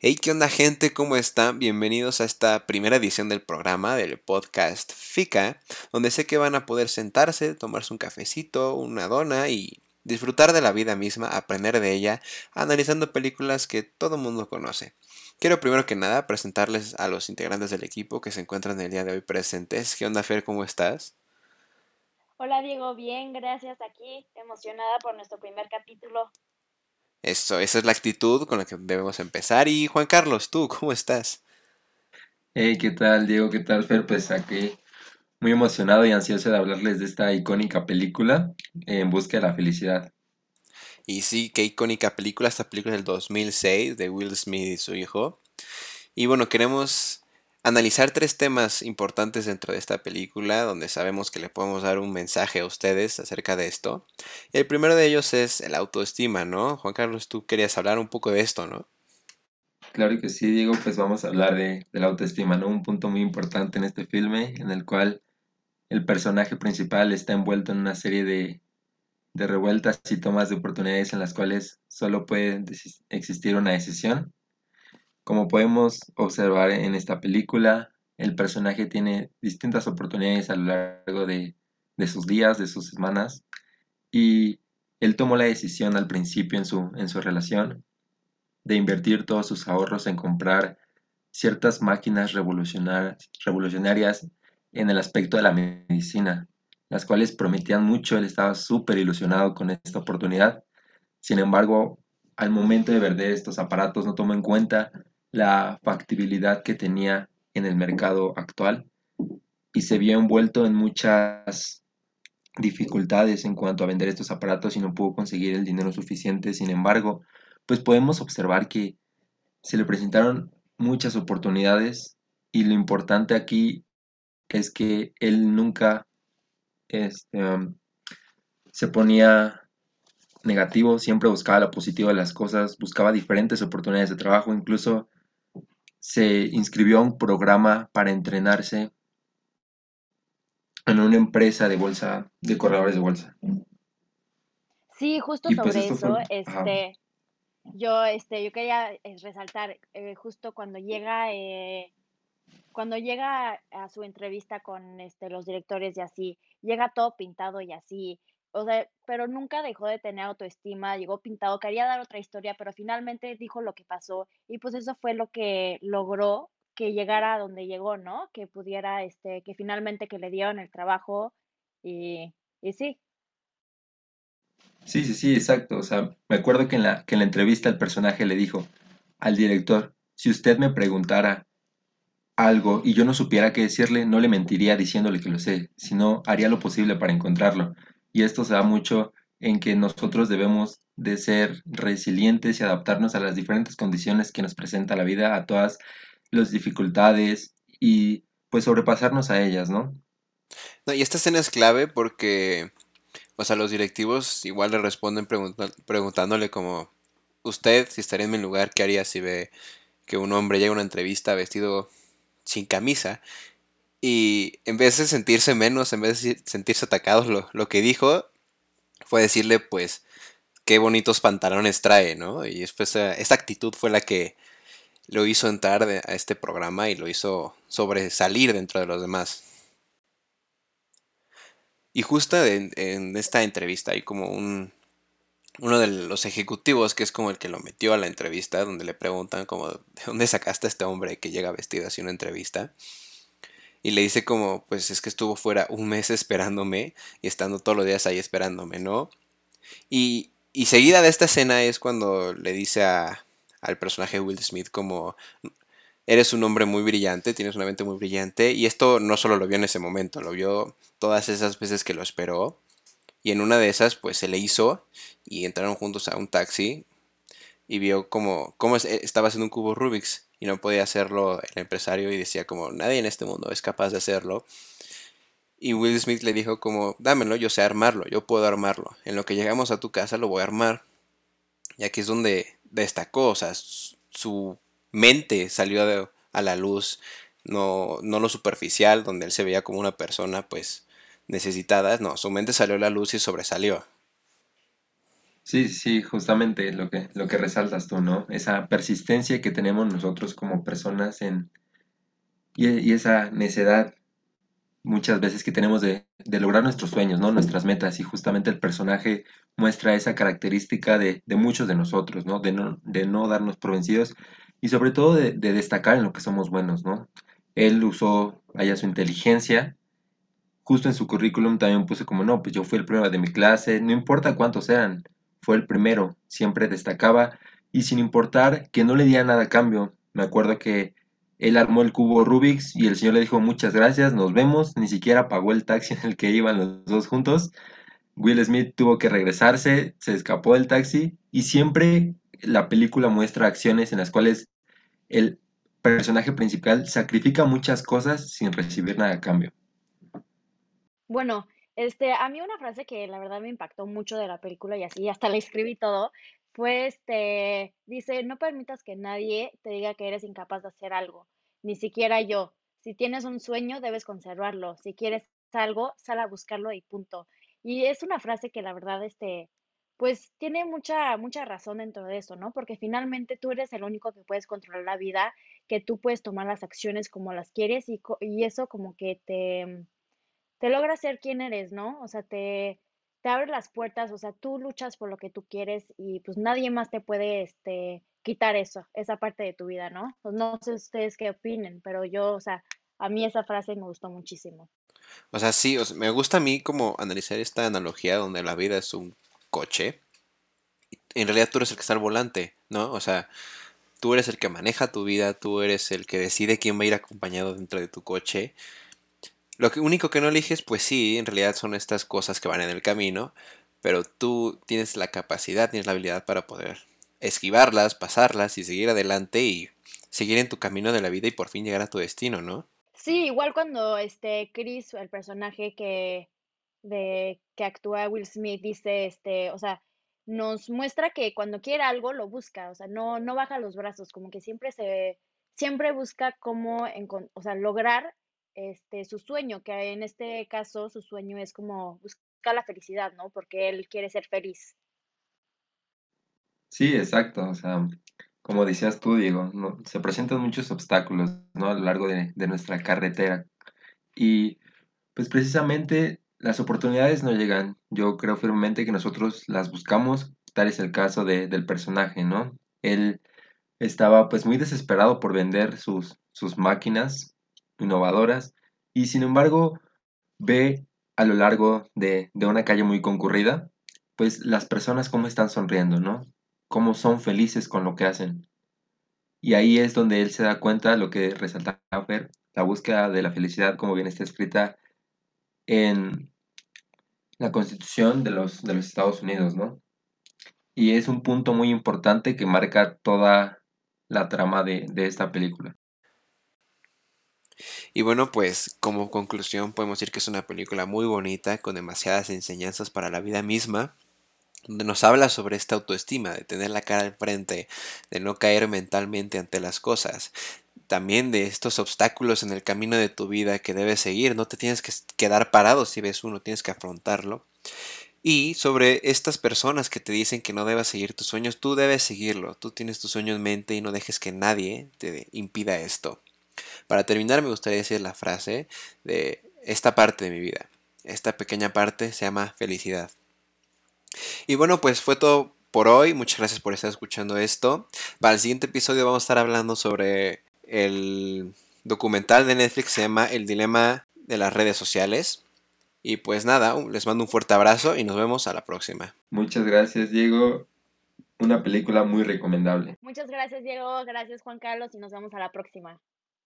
Hey, ¿qué onda gente? ¿Cómo están? Bienvenidos a esta primera edición del programa del podcast FICA, donde sé que van a poder sentarse, tomarse un cafecito, una dona y disfrutar de la vida misma, aprender de ella, analizando películas que todo mundo conoce. Quiero primero que nada presentarles a los integrantes del equipo que se encuentran el día de hoy presentes. ¿Qué onda, Fer? ¿Cómo estás? Hola Diego, bien, gracias aquí, emocionada por nuestro primer capítulo. Eso, esa es la actitud con la que debemos empezar. Y Juan Carlos, ¿tú cómo estás? Hey, ¿qué tal, Diego? ¿Qué tal, Fer? Pues aquí muy emocionado y ansioso de hablarles de esta icónica película, En busca de la felicidad. Y sí, qué icónica película, esta película del 2006 de Will Smith y su hijo. Y bueno, queremos analizar tres temas importantes dentro de esta película, donde sabemos que le podemos dar un mensaje a ustedes acerca de esto. El primero de ellos es el autoestima, ¿no? Juan Carlos, tú querías hablar un poco de esto, ¿no? Claro que sí, Diego, pues vamos a hablar de, la autoestima, ¿no? Un punto muy importante en este filme, en el cual el personaje principal está envuelto en una serie de, de revueltas y tomas de oportunidades en las cuales solo puede existir una decisión como podemos observar en esta película, el personaje tiene distintas oportunidades a lo largo de, sus días, de sus semanas, y él tomó la decisión al principio en su, en su relación de invertir todos sus ahorros en comprar ciertas máquinas revolucionarias en el aspecto de la medicina, las cuales prometían mucho, él estaba súper ilusionado con esta oportunidad. Sin embargo, al momento de vender estos aparatos no tomó en cuenta la factibilidad que tenía en el mercado actual y se vio envuelto en muchas dificultades en cuanto a vender estos aparatos y no pudo conseguir el dinero suficiente. Sin embargo, pues podemos observar que se le presentaron muchas oportunidades y lo importante aquí es que él nunca este, um, se ponía negativo, siempre buscaba lo positivo de las cosas, buscaba diferentes oportunidades de trabajo, incluso se inscribió a un programa para entrenarse en una empresa de bolsa, de corredores de bolsa. Sí, justo pues, sobre eso, este, yo, este, yo quería eh, resaltar eh, justo cuando llega, eh, cuando llega a su entrevista con este, los directores y así, llega todo pintado y así, o sea, pero nunca dejó de tener autoestima, llegó pintado, quería dar otra historia, pero finalmente dijo lo que pasó y pues eso fue lo que logró que llegara a donde llegó, ¿no? Que pudiera, este, que finalmente que le dieron el trabajo y, y sí. Sí, sí, sí, exacto. O sea, me acuerdo que en la, que en la entrevista el personaje le dijo al director, si usted me preguntara algo y yo no supiera qué decirle, no le mentiría diciéndole que lo sé, sino haría lo posible para encontrarlo. Y esto se da mucho en que nosotros debemos de ser resilientes y adaptarnos a las diferentes condiciones que nos presenta la vida, a todas las dificultades y pues sobrepasarnos a ellas, ¿no? No, y esta escena es clave porque, o sea, los directivos igual le responden preguntándole como, usted, si estaría en mi lugar, ¿qué haría si ve que un hombre llega a una entrevista vestido sin camisa y en vez de sentirse menos, en vez de sentirse atacados, lo, que dijo fue decirle, pues, qué bonitos pantalones trae, ¿no? Y después eh, esta actitud fue la que lo hizo entrar a este programa y lo hizo sobresalir dentro de los demás. Y justo en, en esta entrevista hay como un, uno de los ejecutivos que es como el que lo metió a la entrevista, donde le preguntan como, ¿de dónde sacaste a este hombre que llega vestido así una entrevista? Y le dice como, pues es que estuvo fuera un mes esperándome y estando todos los días ahí esperándome, ¿no? Y, y seguida de esta escena es cuando le dice a, al personaje Will Smith como, eres un hombre muy brillante, tienes una mente muy brillante y esto no solo lo vio en ese momento, lo vio todas esas veces que lo esperó y en una de esas pues se le hizo y entraron juntos a un taxi y vio como, cómo estaba haciendo un cubo Rubik's y no podía hacerlo el empresario y decía como nadie en este mundo es capaz de hacerlo. Y Will Smith le dijo como dámelo, yo sé armarlo, yo puedo armarlo. En lo que llegamos a tu casa lo voy a armar. Y aquí es donde destacó, o sea, su mente salió a la luz, no, no lo superficial, donde él se veía como una persona pues necesitada, no, su mente salió a la luz y sobresalió. Sí, sí, justamente lo que, lo que resaltas tú, ¿no? Esa persistencia que tenemos nosotros como personas en, y, esa necedad muchas veces que tenemos de, lograr nuestros sueños, ¿no? Nuestras metas. Y justamente el personaje muestra esa característica de, muchos de nosotros, ¿no? De, ¿no? de no darnos por vencidos y sobre todo de, destacar en lo que somos buenos, ¿no? Él usó allá su inteligencia. Justo en su currículum también puso como, no, pues yo fui el primero de mi clase, no importa cuántos eran, fue el primero, siempre destacaba y sin importar que no le diera nada a cambio. Me acuerdo que él armó el cubo Rubik's y el señor le dijo muchas gracias, nos vemos, ni siquiera pagó el taxi en el que iban los dos juntos. Will Smith tuvo que regresarse, se escapó del taxi y siempre la película muestra acciones en las cuales el personaje principal sacrifica muchas cosas sin recibir nada a cambio. Bueno, este, a mí una frase que la verdad me impactó mucho de la película y así, hasta la escribí todo, fue este, dice, no permitas que nadie te diga que eres incapaz de hacer algo, ni siquiera yo. Si tienes un sueño, debes conservarlo. Si quieres algo, sal a buscarlo y punto. Y es una frase que la verdad, este, pues tiene mucha, mucha razón dentro de eso, ¿no? Porque finalmente tú eres el único que puedes controlar la vida, que tú puedes tomar las acciones como las quieres y, y eso como que te, te logra ser quien eres, ¿no? O sea, te, te las puertas, o sea, tú luchas por lo que tú quieres y pues nadie más te puede este, quitar eso, esa parte de tu vida, ¿no? Pues, no sé ustedes qué opinen, pero yo, o sea, a mí esa frase me gustó muchísimo. O sea, sí, me gusta a mí como analizar esta analogía donde la vida es un coche. En realidad tú eres el que está al volante, ¿no? O sea, tú eres el que maneja tu vida, tú eres el que decide quién va a ir acompañado dentro de tu coche. Lo único que no eliges, pues sí, en realidad son estas cosas que van en el camino, pero tú tienes la capacidad, tienes la habilidad para poder esquivarlas, pasarlas y seguir adelante y seguir en tu camino de la vida y por fin llegar a tu destino, ¿no? Sí, igual cuando este Chris, el personaje que de que actúa Will Smith, dice este, o sea, nos muestra que cuando quiere algo lo busca, o sea, no no baja los brazos, como que siempre se siempre busca cómo, o sea, lograr este, su sueño, que en este caso su sueño es como buscar la felicidad, ¿no? Porque él quiere ser feliz. Sí, exacto. O sea, como decías tú, Diego, ¿no? se presentan muchos obstáculos, ¿no? A lo largo de, nuestra carretera. Y pues precisamente las oportunidades no llegan. Yo creo firmemente que nosotros las buscamos. Tal es el caso del personaje, ¿no? Él estaba pues muy desesperado por vender sus, sus máquinas innovadoras y sin embargo ve a lo largo de, una calle muy concurrida, pues las personas cómo están sonriendo, ¿no? Cómo son felices con lo que hacen. Y ahí es donde él se da cuenta, lo que resalta ver, la búsqueda de la felicidad, como bien está escrita en la Constitución de los, de los Estados Unidos, ¿no? Y es un punto muy importante que marca toda la trama de esta película. Y bueno, pues como conclusión podemos decir que es una película muy bonita, con demasiadas enseñanzas para la vida misma, donde nos habla sobre esta autoestima, de tener la cara al frente, de no caer mentalmente ante las cosas, también de estos obstáculos en el camino de tu vida que debes seguir, no te tienes que quedar parado si ves uno, tienes que afrontarlo. Y sobre estas personas que te dicen que no debas seguir tus sueños, tú debes seguirlo, tú tienes tu sueño en mente y no dejes que nadie te impida esto. Para terminar me gustaría decir la frase de esta parte de mi vida. Esta pequeña parte se llama felicidad. Y bueno, pues fue todo por hoy. Muchas gracias por estar escuchando esto. Para el siguiente episodio vamos a estar hablando sobre el documental de Netflix que se llama El dilema de las redes sociales. Y pues nada, les mando un fuerte abrazo y nos vemos a la próxima. Muchas gracias, Diego. Una película muy recomendable. Muchas gracias, Diego. Gracias, Juan Carlos, y nos vemos a la próxima.